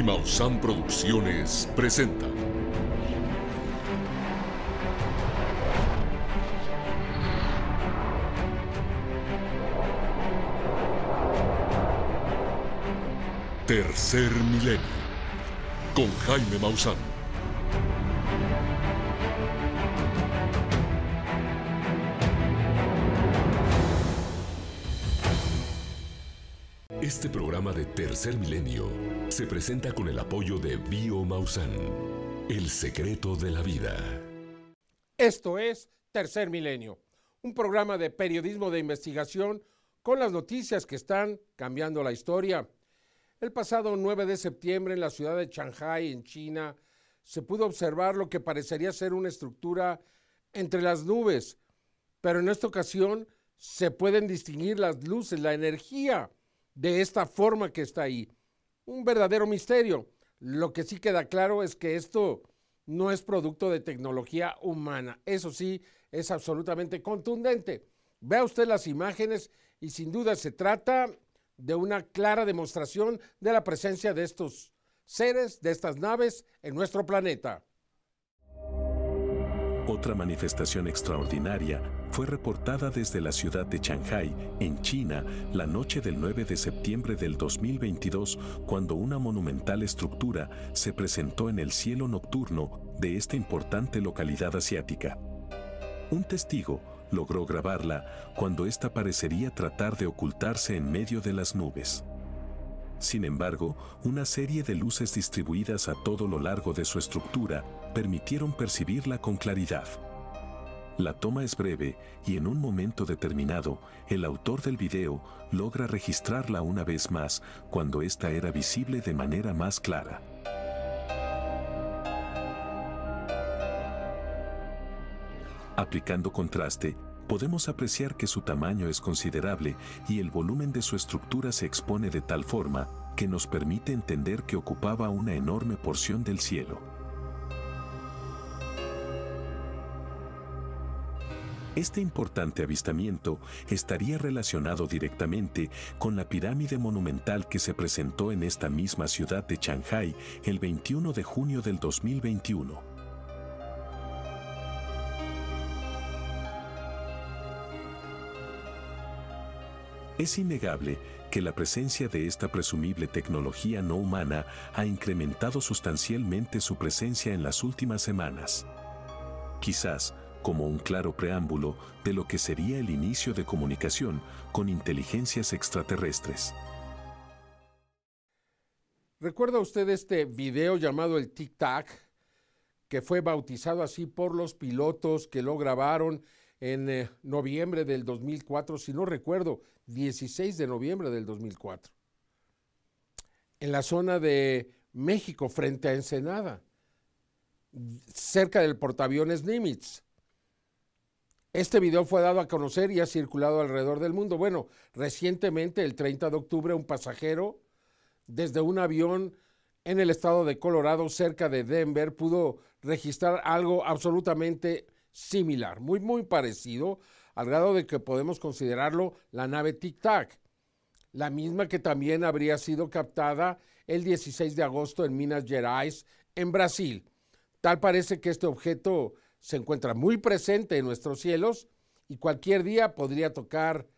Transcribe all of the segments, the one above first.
y Maussan Producciones presentan. Tercer Milenio con Jaime Maussan. Este programa de Tercer Milenio se presenta con el apoyo de Bio Maussan, el secreto de la vida. Esto es Tercer Milenio, un programa de periodismo de investigación con las noticias que están cambiando la historia. El pasado 9 de septiembre en la ciudad de Shanghai, en China, se pudo observar lo que parecería ser una estructura entre las nubes, pero en esta ocasión se pueden distinguir las luces, la energía de esta forma que está ahí. Un verdadero misterio. Lo que sí queda claro es que esto no es producto de tecnología humana. Eso sí, es absolutamente contundente. Vea usted las imágenes y sin duda se trata de una clara demostración de la presencia de estos seres, de estas naves en nuestro planeta. Otra manifestación extraordinaria fue reportada desde la ciudad de Shanghai, en China, la noche del 9 de septiembre del 2022, cuando una monumental estructura se presentó en el cielo nocturno de esta importante localidad asiática. Un testigo logró grabarla cuando ésta parecería tratar de ocultarse en medio de las nubes. Sin embargo, una serie de luces distribuidas a todo lo largo de su estructura permitieron percibirla con claridad. La toma es breve y en un momento determinado, el autor del video logra registrarla una vez más cuando ésta era visible de manera más clara. Aplicando contraste, podemos apreciar que su tamaño es considerable y el volumen de su estructura se expone de tal forma que nos permite entender que ocupaba una enorme porción del cielo. Este importante avistamiento estaría relacionado directamente con la pirámide monumental que se presentó en esta misma ciudad de Shanghai el 21 de junio del 2021. Es innegable que la presencia de esta presumible tecnología no humana ha incrementado sustancialmente su presencia en las últimas semanas. Quizás como un claro preámbulo de lo que sería el inicio de comunicación con inteligencias extraterrestres. ¿Recuerda usted este video llamado el Tic Tac, que fue bautizado así por los pilotos que lo grabaron en eh, noviembre del 2004, si no recuerdo, 16 de noviembre del 2004, en la zona de México, frente a Ensenada, cerca del portaaviones Nimitz. Este video fue dado a conocer y ha circulado alrededor del mundo. Bueno, recientemente, el 30 de octubre, un pasajero desde un avión en el estado de Colorado, cerca de Denver, pudo registrar algo absolutamente similar, muy, muy parecido, al grado de que podemos considerarlo la nave Tic Tac, la misma que también habría sido captada el 16 de agosto en Minas Gerais, en Brasil. Tal parece que este objeto se encuentra muy presente en nuestros cielos y cualquier día podría tocar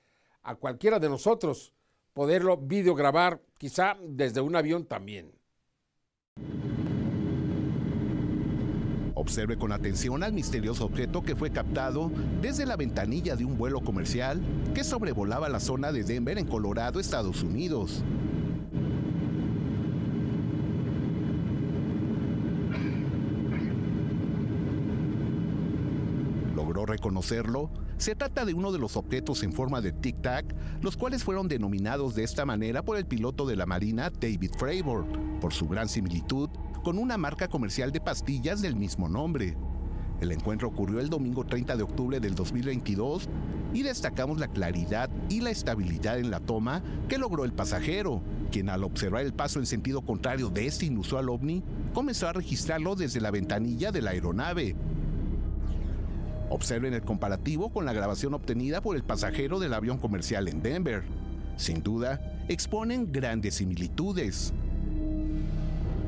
a cualquiera de nosotros poderlo videograbar, quizá desde un avión también. Observe con atención al misterioso objeto que fue captado desde la ventanilla de un vuelo comercial que sobrevolaba la zona de Denver en Colorado, Estados Unidos. ¿Logró reconocerlo? Se trata de uno de los objetos en forma de tic-tac, los cuales fueron denominados de esta manera por el piloto de la Marina David Fravor, por su gran similitud con una marca comercial de pastillas del mismo nombre. El encuentro ocurrió el domingo 30 de octubre del 2022 y destacamos la claridad y la estabilidad en la toma que logró el pasajero, quien al observar el paso en sentido contrario de este inusual ovni, comenzó a registrarlo desde la ventanilla de la aeronave. Observen el comparativo con la grabación obtenida por el pasajero del avión comercial en Denver. Sin duda, exponen grandes similitudes.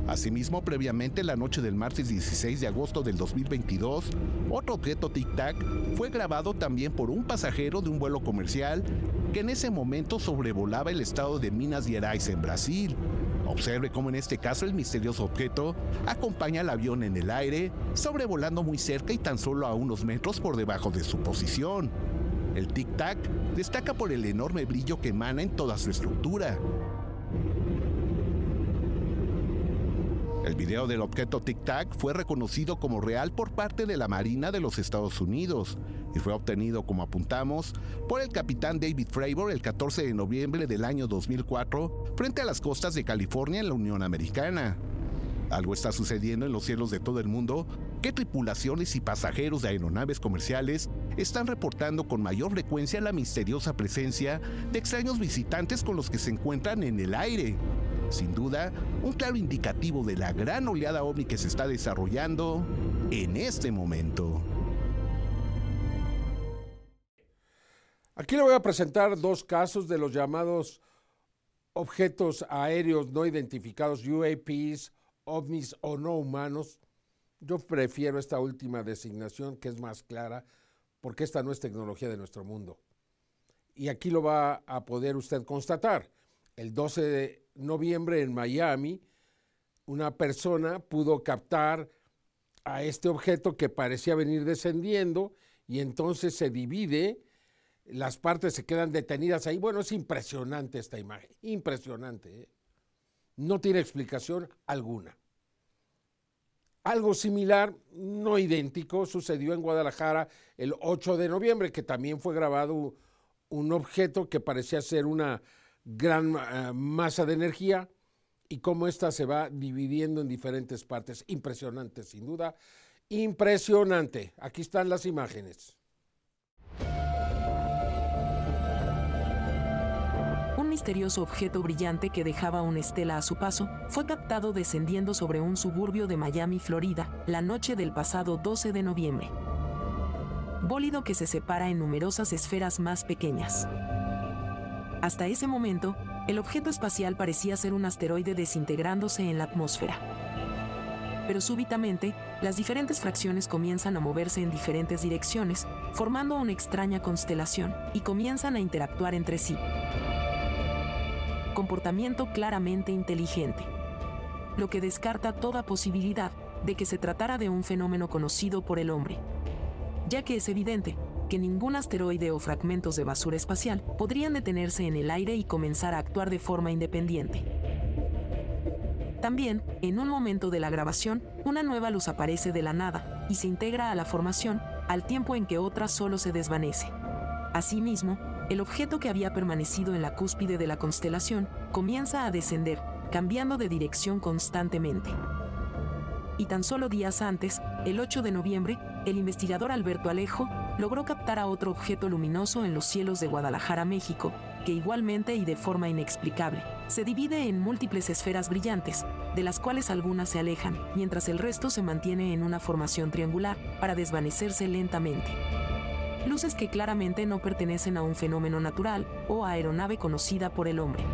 Asimismo, previamente, la noche del martes 16 de agosto del 2022, otro objeto tic-tac fue grabado también por un pasajero de un vuelo comercial que en ese momento sobrevolaba el estado de Minas Gerais en Brasil. Observe cómo en este caso el misterioso objeto acompaña al avión en el aire, sobrevolando muy cerca y tan solo a unos metros por debajo de su posición. El tic-tac destaca por el enorme brillo que emana en toda su estructura. El video del objeto Tic Tac fue reconocido como real por parte de la Marina de los Estados Unidos y fue obtenido, como apuntamos, por el capitán David Fravor el 14 de noviembre del año 2004 frente a las costas de California en la Unión Americana. Algo está sucediendo en los cielos de todo el mundo que tripulaciones y pasajeros de aeronaves comerciales están reportando con mayor frecuencia la misteriosa presencia de extraños visitantes con los que se encuentran en el aire sin duda, un claro indicativo de la gran oleada ovni que se está desarrollando en este momento. Aquí le voy a presentar dos casos de los llamados objetos aéreos no identificados, UAPs, ovnis o no humanos. Yo prefiero esta última designación que es más clara porque esta no es tecnología de nuestro mundo. Y aquí lo va a poder usted constatar. El 12 de noviembre en Miami, una persona pudo captar a este objeto que parecía venir descendiendo y entonces se divide, las partes se quedan detenidas ahí. Bueno, es impresionante esta imagen, impresionante. ¿eh? No tiene explicación alguna. Algo similar, no idéntico, sucedió en Guadalajara el 8 de noviembre, que también fue grabado un objeto que parecía ser una gran eh, masa de energía y cómo ésta se va dividiendo en diferentes partes. Impresionante, sin duda. Impresionante. Aquí están las imágenes. Un misterioso objeto brillante que dejaba una estela a su paso fue captado descendiendo sobre un suburbio de Miami, Florida, la noche del pasado 12 de noviembre. Bólido que se separa en numerosas esferas más pequeñas. Hasta ese momento, el objeto espacial parecía ser un asteroide desintegrándose en la atmósfera. Pero súbitamente, las diferentes fracciones comienzan a moverse en diferentes direcciones, formando una extraña constelación, y comienzan a interactuar entre sí. Comportamiento claramente inteligente, lo que descarta toda posibilidad de que se tratara de un fenómeno conocido por el hombre, ya que es evidente que ningún asteroide o fragmentos de basura espacial podrían detenerse en el aire y comenzar a actuar de forma independiente. También, en un momento de la grabación, una nueva luz aparece de la nada y se integra a la formación, al tiempo en que otra solo se desvanece. Asimismo, el objeto que había permanecido en la cúspide de la constelación comienza a descender, cambiando de dirección constantemente. Y tan solo días antes, el 8 de noviembre, el investigador Alberto Alejo logró captar a otro objeto luminoso en los cielos de Guadalajara, México, que igualmente y de forma inexplicable, se divide en múltiples esferas brillantes, de las cuales algunas se alejan, mientras el resto se mantiene en una formación triangular para desvanecerse lentamente. Luces que claramente no pertenecen a un fenómeno natural o aeronave conocida por el hombre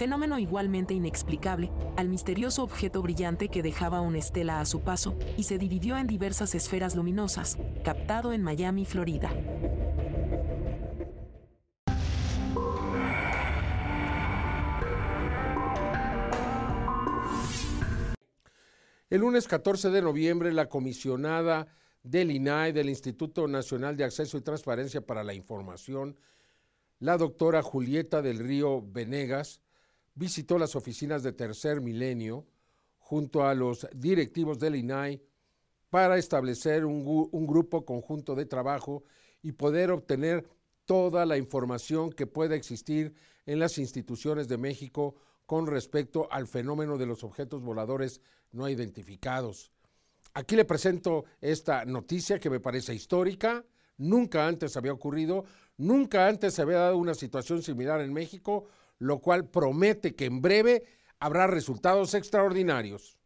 fenómeno igualmente inexplicable, al misterioso objeto brillante que dejaba una estela a su paso y se dividió en diversas esferas luminosas, captado en Miami, Florida. El lunes 14 de noviembre, la comisionada del INAI, del Instituto Nacional de Acceso y Transparencia para la Información, la doctora Julieta del Río Venegas, visitó las oficinas de Tercer Milenio junto a los directivos del INAI para establecer un, un, grupo conjunto de trabajo y poder obtener toda la información que pueda existir en las instituciones de México con respecto al fenómeno de los objetos voladores no identificados. Aquí le presento esta noticia que me parece histórica, nunca antes había ocurrido, nunca antes se había dado una situación similar en México, lo cual promete que en breve habrá resultados extraordinarios.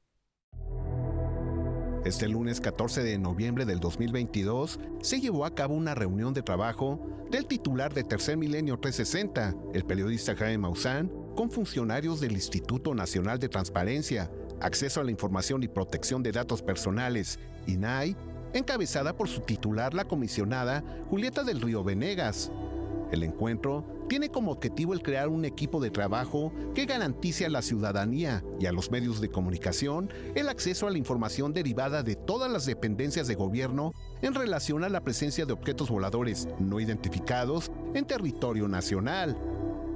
Este lunes 14 de noviembre del 2022 se llevó a cabo una reunión de trabajo del titular de Tercer Milenio 360, el periodista Jaime Maussan, con funcionarios del Instituto Nacional de Transparencia, Acceso a la Información y Protección de Datos Personales, INAI, encabezada por su titular, la comisionada Julieta del Río Venegas. El encuentro tiene como objetivo el crear un equipo de trabajo que garantice a la ciudadanía y a los medios de comunicación el acceso a la información derivada de todas las dependencias de gobierno en relación a la presencia de objetos voladores no identificados en territorio nacional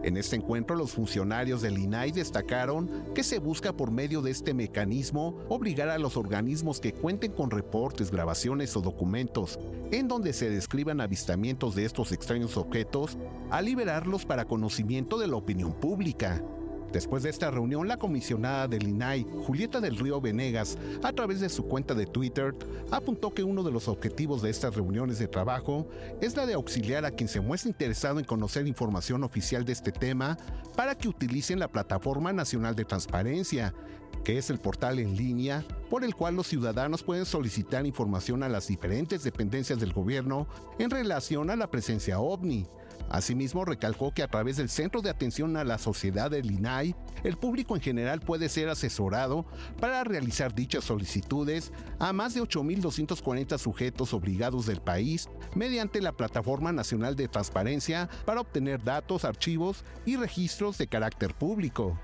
en este encuentro, los funcionarios del INAI destacaron que se busca por medio de este mecanismo obligar a los organismos que cuenten con reportes, grabaciones o documentos en donde se describan avistamientos de estos extraños objetos a liberarlos para conocimiento de la opinión pública. Después de esta reunión, la comisionada del INAI, Julieta del Río Venegas, a través de su cuenta de Twitter, apuntó que uno de los objetivos de estas reuniones de trabajo es la de auxiliar a quien se muestre interesado en conocer información oficial de este tema para que utilicen la Plataforma Nacional de Transparencia, que es el portal en línea por el cual los ciudadanos pueden solicitar información a las diferentes dependencias del gobierno en relación a la presencia ovni. Asimismo, recalcó que a través del Centro de Atención a la Sociedad del INAI, el público en general puede ser asesorado para realizar dichas solicitudes a más de 8.240 sujetos obligados del país mediante la Plataforma Nacional de Transparencia para obtener datos, archivos y registros de carácter público.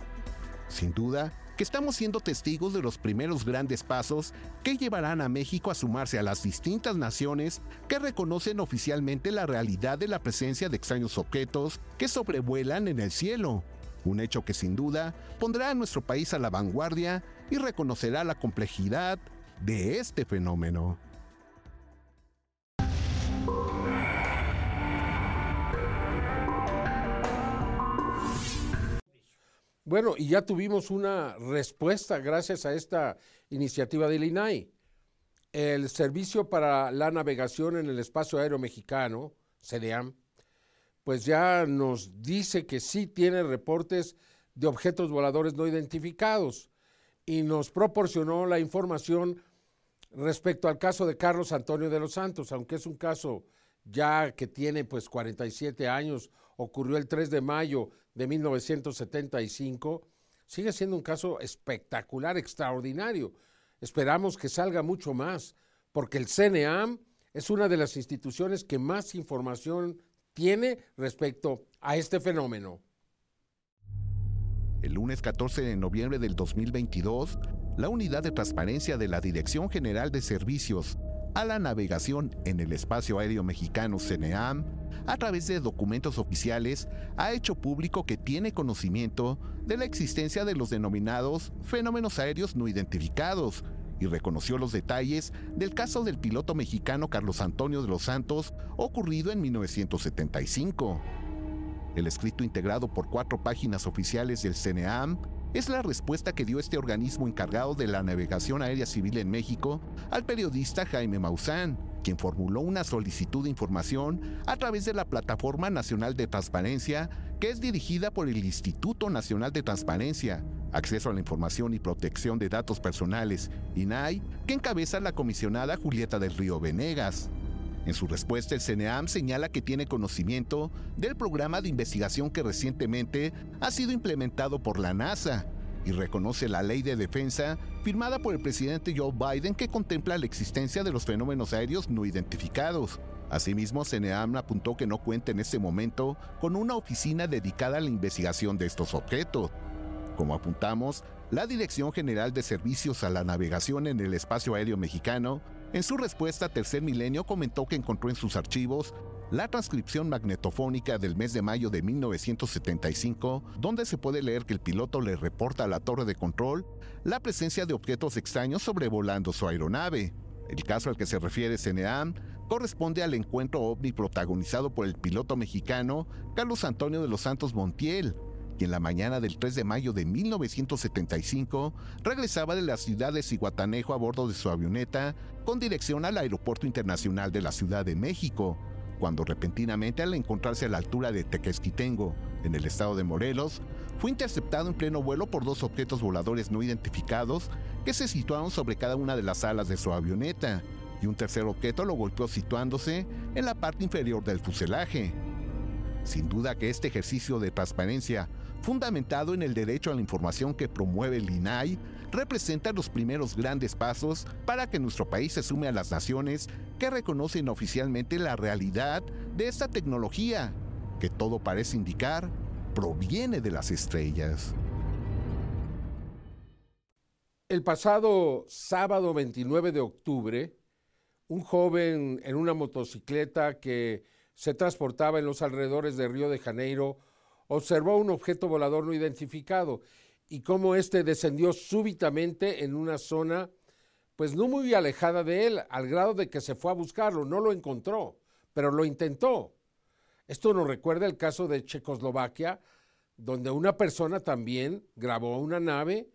Sin duda, que estamos siendo testigos de los primeros grandes pasos que llevarán a México a sumarse a las distintas naciones que reconocen oficialmente la realidad de la presencia de extraños objetos que sobrevuelan en el cielo. Un hecho que sin duda pondrá a nuestro país a la vanguardia y reconocerá la complejidad de este fenómeno. Bueno, y ya tuvimos una respuesta gracias a esta iniciativa del INAI. El Servicio para la Navegación en el Espacio Aéreo Mexicano, CDAM, pues ya nos dice que sí tiene reportes de objetos voladores no identificados y nos proporcionó la información respecto al caso de Carlos Antonio de los Santos, aunque es un caso ya que tiene pues 47 años, ocurrió el 3 de mayo de 1975, sigue siendo un caso espectacular, extraordinario. Esperamos que salga mucho más, porque el CNEAM es una de las instituciones que más información tiene respecto a este fenómeno. El lunes 14 de noviembre del 2022, la Unidad de Transparencia de la Dirección General de Servicios a la Navegación en el Espacio Aéreo Mexicano CNEAM a través de documentos oficiales, ha hecho público que tiene conocimiento de la existencia de los denominados fenómenos aéreos no identificados y reconoció los detalles del caso del piloto mexicano Carlos Antonio de los Santos ocurrido en 1975. El escrito integrado por cuatro páginas oficiales del CNEAM es la respuesta que dio este organismo encargado de la navegación aérea civil en México al periodista Jaime Maussan, quien formuló una solicitud de información a través de la Plataforma Nacional de Transparencia, que es dirigida por el Instituto Nacional de Transparencia, Acceso a la Información y Protección de Datos Personales, INAI, que encabeza la comisionada Julieta del Río Venegas. En su respuesta, el CNEAM señala que tiene conocimiento del programa de investigación que recientemente ha sido implementado por la NASA y reconoce la ley de defensa firmada por el presidente Joe Biden que contempla la existencia de los fenómenos aéreos no identificados. Asimismo, CNEAM apuntó que no cuenta en este momento con una oficina dedicada a la investigación de estos objetos. Como apuntamos, la Dirección General de Servicios a la Navegación en el Espacio Aéreo Mexicano, en su respuesta Tercer Milenio comentó que encontró en sus archivos la transcripción magnetofónica del mes de mayo de 1975, donde se puede leer que el piloto le reporta a la torre de control la presencia de objetos extraños sobrevolando su aeronave. El caso al que se refiere CNEAM corresponde al encuentro ovni protagonizado por el piloto mexicano Carlos Antonio de los Santos Montiel, quien la mañana del 3 de mayo de 1975 regresaba de la ciudad de Ciguatanejo a bordo de su avioneta con dirección al Aeropuerto Internacional de la Ciudad de México cuando repentinamente al encontrarse a la altura de Tequesquitengo, en el estado de Morelos, fue interceptado en pleno vuelo por dos objetos voladores no identificados que se situaron sobre cada una de las alas de su avioneta, y un tercer objeto lo golpeó situándose en la parte inferior del fuselaje. Sin duda que este ejercicio de transparencia fundamentado en el derecho a la información que promueve el INAI, representa los primeros grandes pasos para que nuestro país se sume a las naciones que reconocen oficialmente la realidad de esta tecnología, que todo parece indicar proviene de las estrellas. El pasado sábado 29 de octubre, un joven en una motocicleta que se transportaba en los alrededores de Río de Janeiro observó un objeto volador no identificado y cómo éste descendió súbitamente en una zona pues no muy alejada de él, al grado de que se fue a buscarlo, no lo encontró, pero lo intentó. Esto nos recuerda el caso de Checoslovaquia, donde una persona también grabó una nave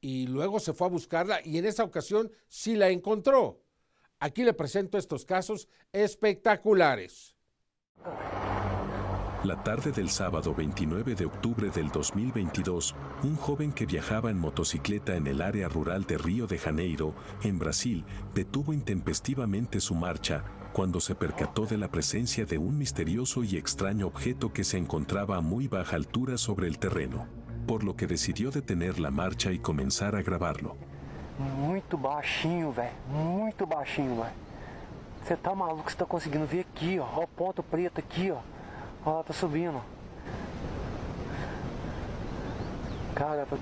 y luego se fue a buscarla y en esa ocasión sí la encontró. Aquí le presento estos casos espectaculares. La tarde del sábado 29 de octubre del 2022, un joven que viajaba en motocicleta en el área rural de Río de Janeiro, en Brasil, detuvo intempestivamente su marcha cuando se percató de la presencia de un misterioso y extraño objeto que se encontraba a muy baja altura sobre el terreno, por lo que decidió detener la marcha y comenzar a grabarlo. Muito baixinho, velho. Muito baixinho, velho. Você tá maluco? Você tá conseguindo ver aqui, ó. Ponto preto aqui, ó. Ó, tá subindo. Cara, tá...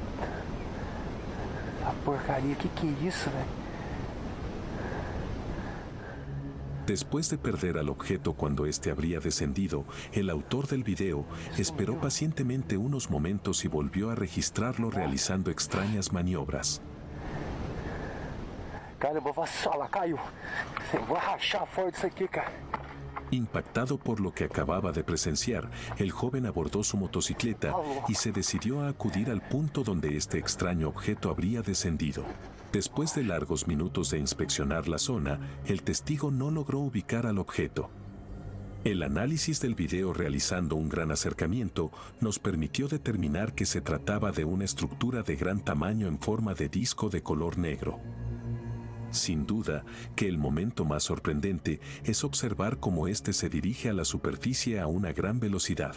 A porcaria, que que é isso, velho? Después de perder al objeto cuando éste habría descendido, el autor del video esperó pacientemente unos momentos y volvió a registrarlo realizando extrañas maniobras. Cara, eu vou caiu. Rachar fora disso aqui, cara. Impactado por lo que acababa de presenciar, el joven abordó su motocicleta y se decidió a acudir al punto donde este extraño objeto habría descendido. Después de largos minutos de inspeccionar la zona, el testigo no logró ubicar al objeto. El análisis del video realizando un gran acercamiento nos permitió determinar que se trataba de una estructura de gran tamaño en forma de disco de color negro. Sin duda que el momento más sorprendente es observar cómo éste se dirige a la superficie a una gran velocidad.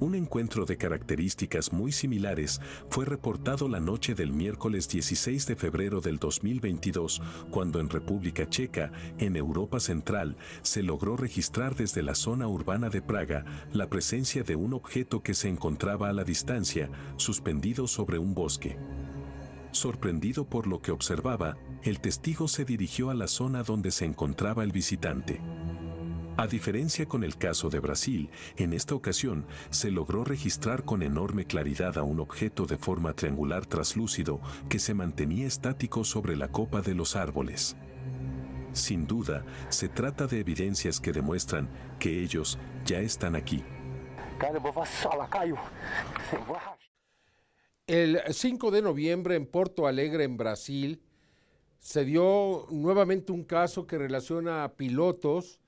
Un encuentro de características muy similares fue reportado la noche del miércoles 16 de febrero del 2022, cuando en República Checa, en Europa Central, se logró registrar desde la zona urbana de Praga la presencia de un objeto que se encontraba a la distancia, suspendido sobre un bosque. Sorprendido por lo que observaba, el testigo se dirigió a la zona donde se encontraba el visitante. A diferencia con el caso de Brasil, en esta ocasión se logró registrar con enorme claridad a un objeto de forma triangular traslúcido que se mantenía estático sobre la copa de los árboles. Sin duda, se trata de evidencias que demuestran que ellos ya están aquí. Cara, eu vou vassalar, caiu. Eu vou rachar. El 5 de noviembre en Porto Alegre, en Brasil, se dio nuevamente un caso que relaciona a pilotos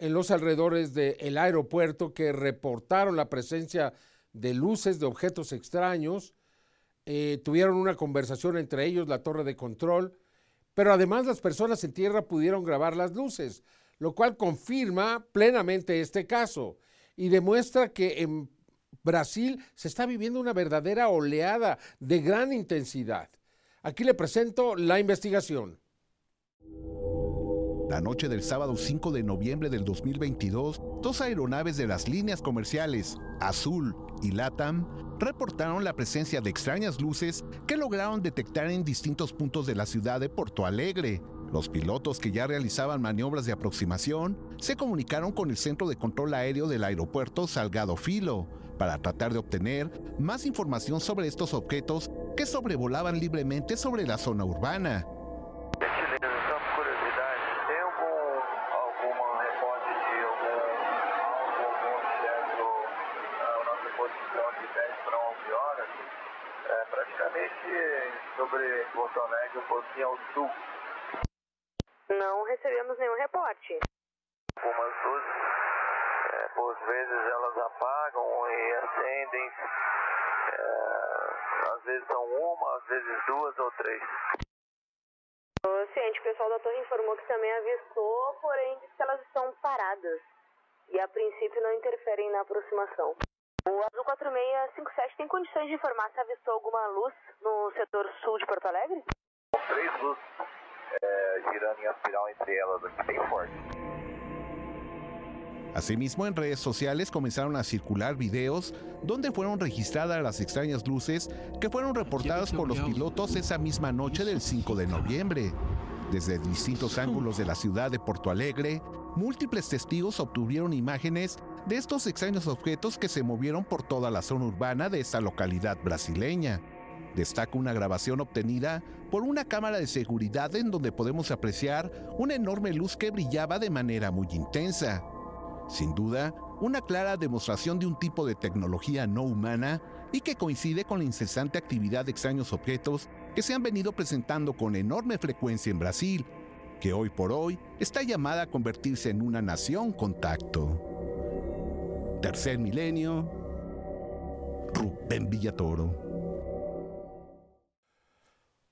en los alrededores del aeropuerto que reportaron la presencia de luces de objetos extraños, eh, tuvieron una conversación entre ellos, la torre de control, pero además las personas en tierra pudieron grabar las luces, lo cual confirma plenamente este caso y demuestra que en Brasil se está viviendo una verdadera oleada de gran intensidad. Aquí le presento la investigación. La noche del sábado 5 de noviembre del 2022, dos aeronaves de las líneas comerciales Azul y LATAM reportaron la presencia de extrañas luces que lograron detectar en distintos puntos de la ciudad de Porto Alegre. Los pilotos que ya realizaban maniobras de aproximación se comunicaron con el Centro de Control Aéreo del Aeropuerto Salgado Filo para tratar de obtener más información sobre estos objetos que sobrevolaban libremente sobre la zona urbana. Gentileza, só por curiosidade, tem algum, alguma reporte de algum algo, algum objeto na nossa posição de 10 para 11 horas? É, praticamente sobre Porto Alegre, um pouquinho ao sul. Não recebemos nenhum reporte. Algumas luzes, é, por vezes elas apagam e acendem. É, às vezes são uma, às vezes duas ou três. O ciente, o pessoal da torre informou que também avistou, porém disse que elas estão paradas. e a princípio não interferem na aproximação. O Azul 4657 tem condições de informar se avistou alguma luz no setor sul de Porto Alegre? Três luzes é, girando em espiral entre elas aqui, bem forte. Asimismo, en redes sociales comenzaron a circular videos donde fueron registradas las extrañas luces que fueron reportadas por los pilotos esa misma noche del 5 de noviembre. Desde distintos ángulos de la ciudad de Porto Alegre, múltiples testigos obtuvieron imágenes de estos extraños objetos que se movieron por toda la zona urbana de esta localidad brasileña. Destaca una grabación obtenida por una cámara de seguridad en donde podemos apreciar una enorme luz que brillaba de manera muy intensa. Sin duda, una clara demostración de un tipo de tecnología no humana y que coincide con la incesante actividad de extraños objetos que se han venido presentando con enorme frecuencia en Brasil, que hoy por hoy está llamada a convertirse en una nación contacto. Tercer milenio, Rubén Villatoro.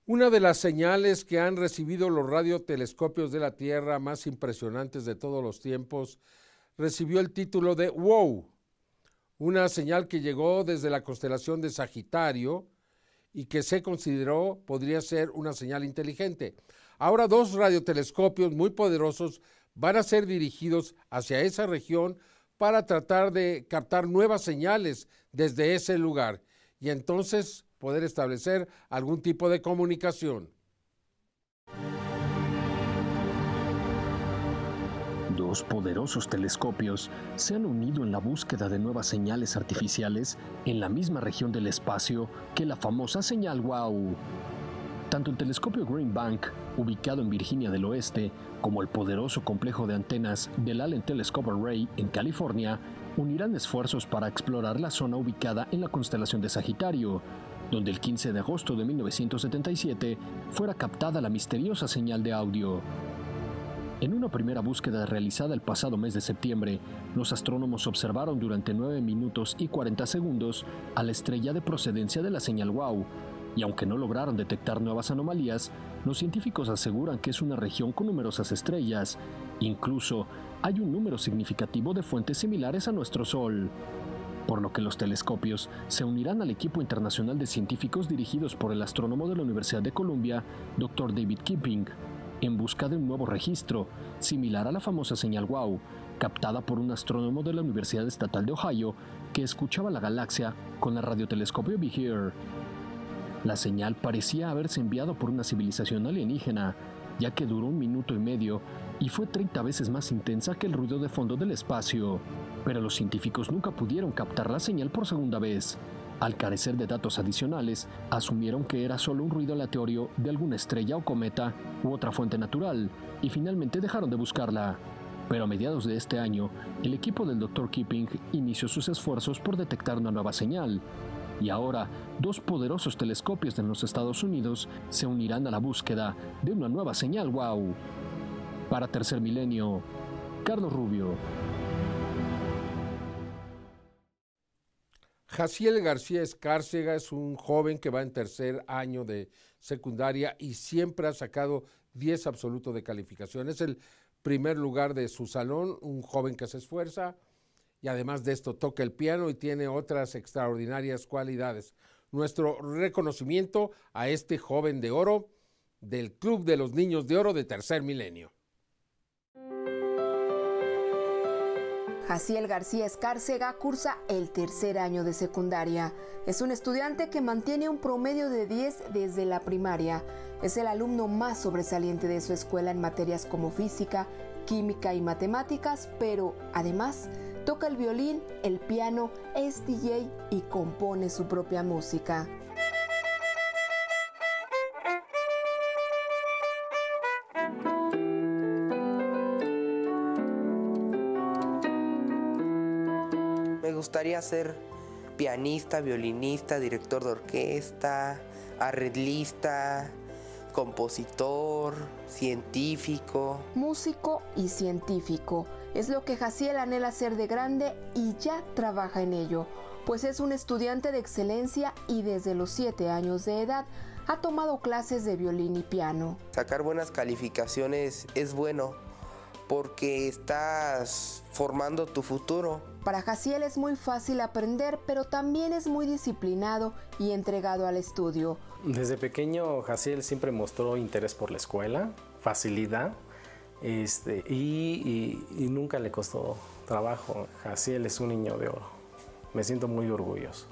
Una de las señales que han recibido los radiotelescopios de la Tierra más impresionantes de todos los tiempos recibió el título de WOW, una señal que llegó desde la constelación de Sagitario y que se consideró podría ser una señal inteligente. Ahora dos radiotelescopios muy poderosos van a ser dirigidos hacia esa región para tratar de captar nuevas señales desde ese lugar y entonces poder establecer algún tipo de comunicación. Dos poderosos telescopios se han unido en la búsqueda de nuevas señales artificiales en la misma región del espacio que la famosa señal WOW. Tanto el telescopio Green Bank, ubicado en Virginia del Oeste, como el poderoso complejo de antenas del Allen Telescope Array en California unirán esfuerzos para explorar la zona ubicada en la constelación de Sagitario, donde el 15 de agosto de 1977 fuera captada la misteriosa señal de audio. En una primera búsqueda realizada el pasado mes de septiembre, los astrónomos observaron durante 9 minutos y 40 segundos a la estrella de procedencia de la señal WOW, y aunque no lograron detectar nuevas anomalías, los científicos aseguran que es una región con numerosas estrellas. Incluso hay un número significativo de fuentes similares a nuestro Sol. Por lo que los telescopios se unirán al equipo internacional de científicos dirigidos por el astrónomo de la Universidad de Columbia, Dr. David Kipping, en busca de un nuevo registro, similar a la famosa señal WOW, captada por un astrónomo de la Universidad Estatal de Ohio que escuchaba la galaxia con el radiotelescopio Ear. La señal parecía haberse enviado por una civilización alienígena, ya que duró un minuto y medio y fue 30 veces más intensa que el ruido de fondo del espacio. Pero los científicos nunca pudieron captar la señal por segunda vez, al carecer de datos adicionales, asumieron que era solo un ruido aleatorio de alguna estrella o cometa u otra fuente natural, y finalmente dejaron de buscarla. Pero a mediados de este año, el equipo del Dr. Keeping inició sus esfuerzos por detectar una nueva señal, y ahora dos poderosos telescopios de los Estados Unidos se unirán a la búsqueda de una nueva señal WOW. Para Tercer Milenio, Carlos Rubio. Jaciel García Escárcega es un joven que va en tercer año de secundaria y siempre ha sacado 10 absoluto de calificación. Es el primer lugar de su salón, un joven que se esfuerza y además de esto toca el piano y tiene otras extraordinarias cualidades. Nuestro reconocimiento a este joven de oro del Club de los Niños de Oro de Tercer Milenio. Jaciel García Escárcega cursa el tercer año de secundaria. Es un estudiante que mantiene un promedio de 10 desde la primaria. Es el alumno más sobresaliente de su escuela en materias como física, química y matemáticas, pero además toca el violín, el piano, es DJ y compone su propia música. Gustaría ser pianista, violinista, director de orquesta, arreglista, compositor, científico. Músico y científico. Es lo que Jaciel anhela ser de grande y ya trabaja en ello, pues es un estudiante de excelencia y desde los 7 años de edad ha tomado clases de violín y piano. Sacar buenas calificaciones es bueno porque estás formando tu futuro. Para Jaciel es muy fácil aprender, pero también es muy disciplinado y entregado al estudio. Desde pequeño Jaciel siempre mostró interés por la escuela, facilidad, este, y, y nunca le costó trabajo. Jaciel es un niño de oro. Me siento muy orgulloso.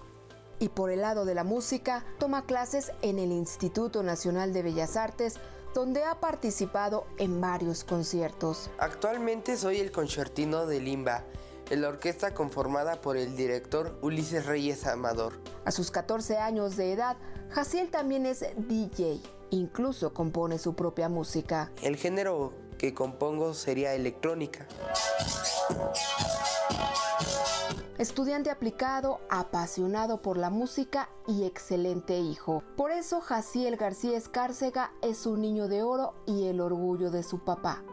Y por el lado de la música, toma clases en el Instituto Nacional de Bellas Artes, donde ha participado en varios conciertos. Actualmente soy el concertino de Limba, la orquesta conformada por el director Ulises Reyes Amador. A sus 14 años de edad, Jaciel también es DJ, incluso compone su propia música. El género que compongo sería electrónica. Estudiante aplicado, apasionado por la música y excelente hijo. Por eso Jaciel García Escárcega es un niño de oro y el orgullo de su papá.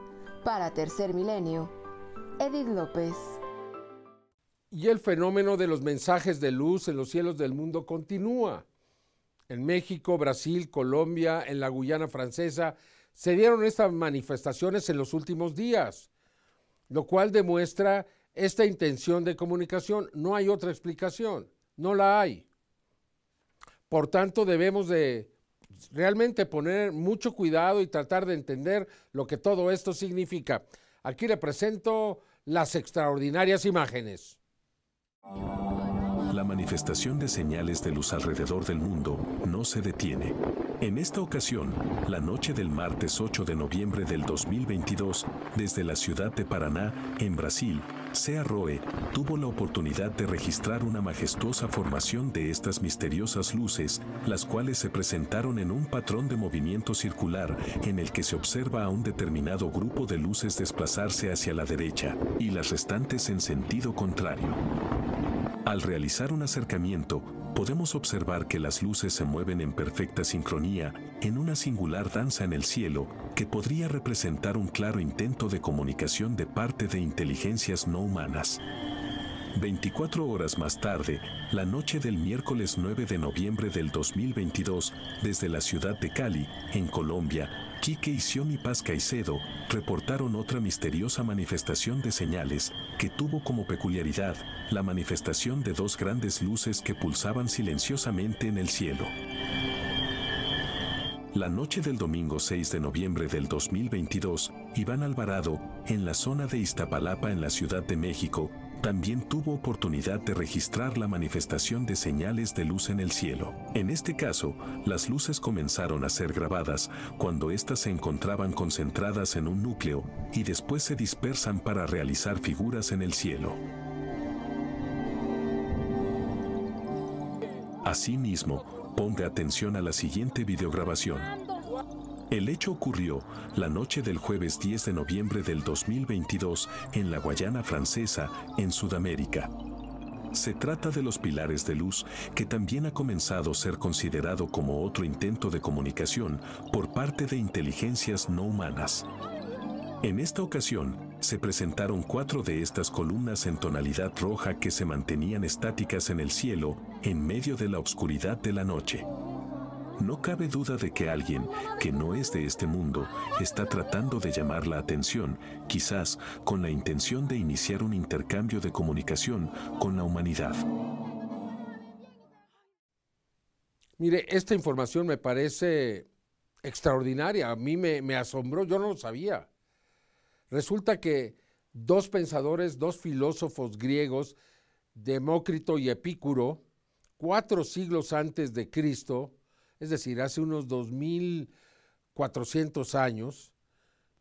Para Tercer Milenio, Edith López. Y el fenómeno de los mensajes de luz en los cielos del mundo continúa. En México, Brasil, Colombia, en la Guyana francesa, se dieron estas manifestaciones en los últimos días, lo cual demuestra esta intención de comunicación. No hay otra explicación, no la hay. Por tanto, debemos de realmente poner mucho cuidado y tratar de entender lo que todo esto significa. Aquí le presento las extraordinarias imágenes. La manifestación de señales de luz alrededor del mundo no se detiene. En esta ocasión, la noche del martes 8 de noviembre del 2022, desde la ciudad de Paraná, en Brasil, Sea Roe tuvo la oportunidad de registrar una majestuosa formación de estas misteriosas luces, las cuales se presentaron en un patrón de movimiento circular en el que se observa a un determinado grupo de luces desplazarse hacia la derecha y las restantes en sentido contrario. Al realizar un acercamiento, podemos observar que las luces se mueven en perfecta sincronía en una singular danza en el cielo que podría representar un claro intento de comunicación de parte de inteligencias no humanas. 24 horas más tarde, la noche del miércoles 9 de noviembre del 2022, desde la ciudad de Cali, en Colombia, Quique y Xioni Paz Caicedo reportaron otra misteriosa manifestación de señales que tuvo como peculiaridad la manifestación de dos grandes luces que pulsaban silenciosamente en el cielo. La noche del domingo 6 de noviembre del 2022, Iván Alvarado, en la zona de Iztapalapa en la Ciudad de México, también tuvo oportunidad de registrar la manifestación de señales de luz en el cielo. En este caso, las luces comenzaron a ser grabadas cuando éstas se encontraban concentradas en un núcleo y después se dispersan para realizar figuras en el cielo. Asimismo, ponga atención a la siguiente videograbación. El hecho ocurrió la noche del jueves 10 de noviembre del 2022 en la Guayana Francesa, en Sudamérica. Se trata de los pilares de luz que también ha comenzado a ser considerado como otro intento de comunicación por parte de inteligencias no humanas. En esta ocasión, se presentaron cuatro de estas columnas en tonalidad roja que se mantenían estáticas en el cielo en medio de la oscuridad de la noche. No cabe duda de que alguien que no es de este mundo está tratando de llamar la atención, quizás con la intención de iniciar un intercambio de comunicación con la humanidad. Mire, esta información me parece extraordinaria, a mí me, asombró, yo no lo sabía. Resulta que dos pensadores, dos filósofos griegos, Demócrito y Epicuro, cuatro siglos antes de Cristo, es decir, hace unos 2.400 años,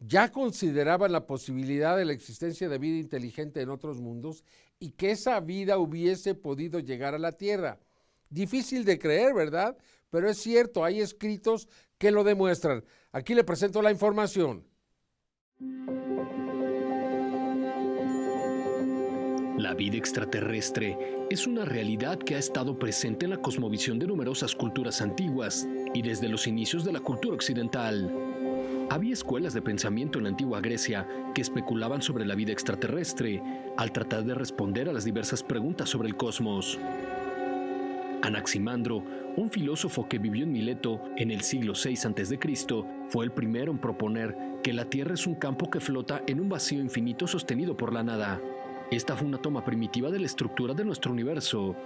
ya consideraban la posibilidad de la existencia de vida inteligente en otros mundos y que esa vida hubiese podido llegar a la Tierra. Difícil de creer, ¿verdad? Pero es cierto, hay escritos que lo demuestran. Aquí le presento la información. La vida extraterrestre es una realidad que ha estado presente en la cosmovisión de numerosas culturas antiguas y desde los inicios de la cultura occidental. Había escuelas de pensamiento en la antigua Grecia que especulaban sobre la vida extraterrestre al tratar de responder a las diversas preguntas sobre el cosmos. Anaximandro, un filósofo que vivió en Mileto en el siglo VI a.C., fue el primero en proponer que la Tierra es un campo que flota en un vacío infinito sostenido por la nada. Esta fue una toma primitiva de la estructura de nuestro universo.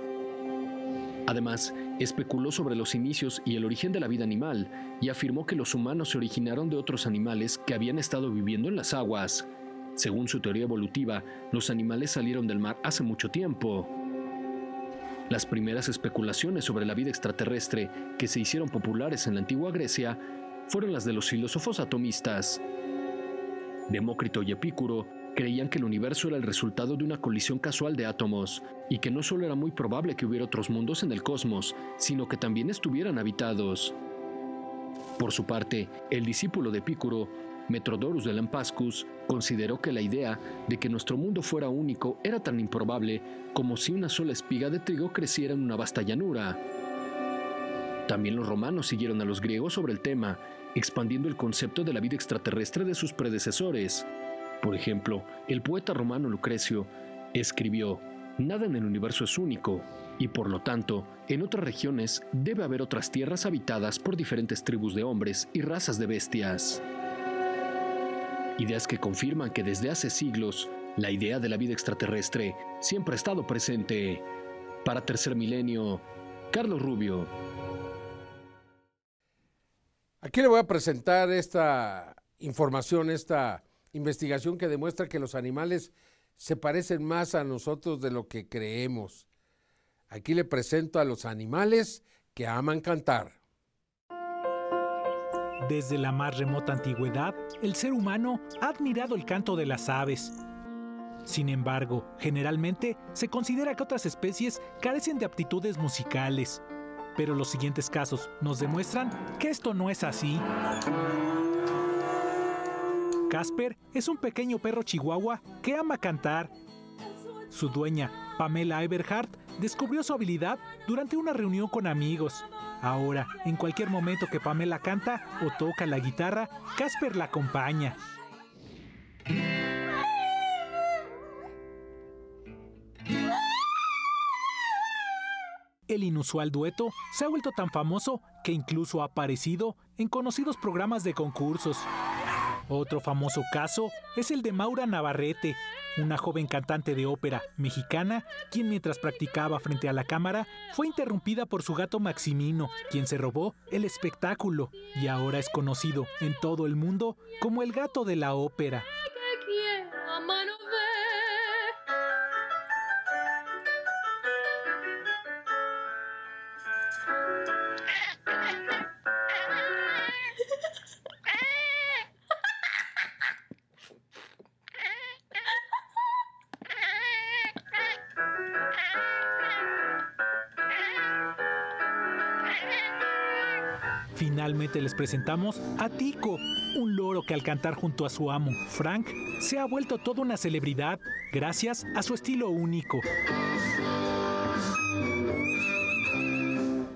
Además, especuló sobre los inicios y el origen de la vida animal y afirmó que los humanos se originaron de otros animales que habían estado viviendo en las aguas. Según su teoría evolutiva, los animales salieron del mar hace mucho tiempo. Las primeras especulaciones sobre la vida extraterrestre que se hicieron populares en la antigua Grecia fueron las de los filósofos atomistas. Demócrito y Epicuro creían que el universo era el resultado de una colisión casual de átomos y que no solo era muy probable que hubiera otros mundos en el cosmos, sino que también estuvieran habitados. Por su parte, el discípulo de Epicuro, Metrodorus de Lampascus, consideró que la idea de que nuestro mundo fuera único era tan improbable como si una sola espiga de trigo creciera en una vasta llanura. También los romanos siguieron a los griegos sobre el tema, expandiendo el concepto de la vida extraterrestre de sus predecesores. Por ejemplo, el poeta romano Lucrecio escribió, Nada en el universo es único, y por lo tanto, en otras regiones debe haber otras tierras habitadas por diferentes tribus de hombres y razas de bestias. Ideas que confirman que desde hace siglos, la idea de la vida extraterrestre siempre ha estado presente. Para Tercer Milenio, Carlos Rubio. Aquí le voy a presentar esta información, esta investigación que demuestra que los animales se parecen más a nosotros de lo que creemos. Aquí le presento a los animales que aman cantar. Desde la más remota antigüedad, el ser humano ha admirado el canto de las aves. Sin embargo, generalmente se considera que otras especies carecen de aptitudes musicales. Pero los siguientes casos nos demuestran que esto no es así. Casper es un pequeño perro chihuahua que ama cantar. Su dueña, Pamela Eberhardt, descubrió su habilidad durante una reunión con amigos. Ahora, en cualquier momento que Pamela canta o toca la guitarra, Casper la acompaña. El inusual dueto se ha vuelto tan famoso que incluso ha aparecido en conocidos programas de concursos. Otro famoso caso es el de Maura Navarrete, una joven cantante de ópera mexicana, quien mientras practicaba frente a la cámara fue interrumpida por su gato Maximino, quien se robó el espectáculo y ahora es conocido en todo el mundo como el gato de la ópera. Les presentamos a Tico, un loro que al cantar junto a su amo, Frank, se ha vuelto toda una celebridad gracias a su estilo único.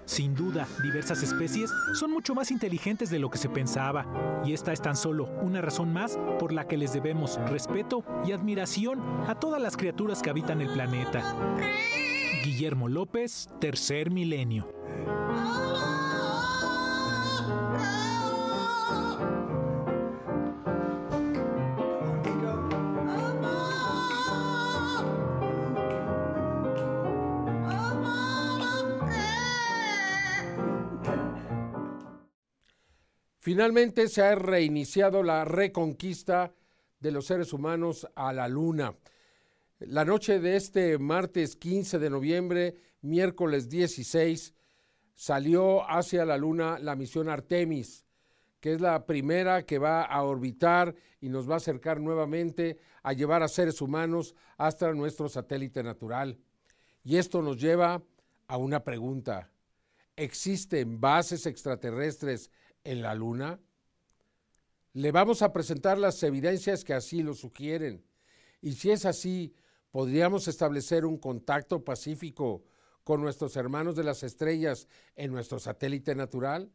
Sin duda, diversas especies son mucho más inteligentes de lo que se pensaba, y esta es tan solo una razón más por la que les debemos respeto y admiración a todas las criaturas que habitan el planeta. Guillermo López, Tercer Milenio. Finalmente se ha reiniciado la reconquista de los seres humanos a la Luna. La noche de este martes 15 de noviembre, miércoles 16, salió hacia la Luna la misión Artemis, que es la primera que va a orbitar y nos va a acercar nuevamente a llevar a seres humanos hasta nuestro satélite natural. Y esto nos lleva a una pregunta. ¿Existen bases extraterrestres en la Luna? Le vamos a presentar las evidencias que así lo sugieren. Y si es así, podríamos establecer un contacto pacífico con nuestros hermanos de las estrellas en nuestro satélite natural.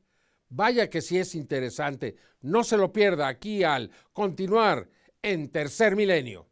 Vaya que sí es interesante. No se lo pierda aquí al continuar en tercer milenio.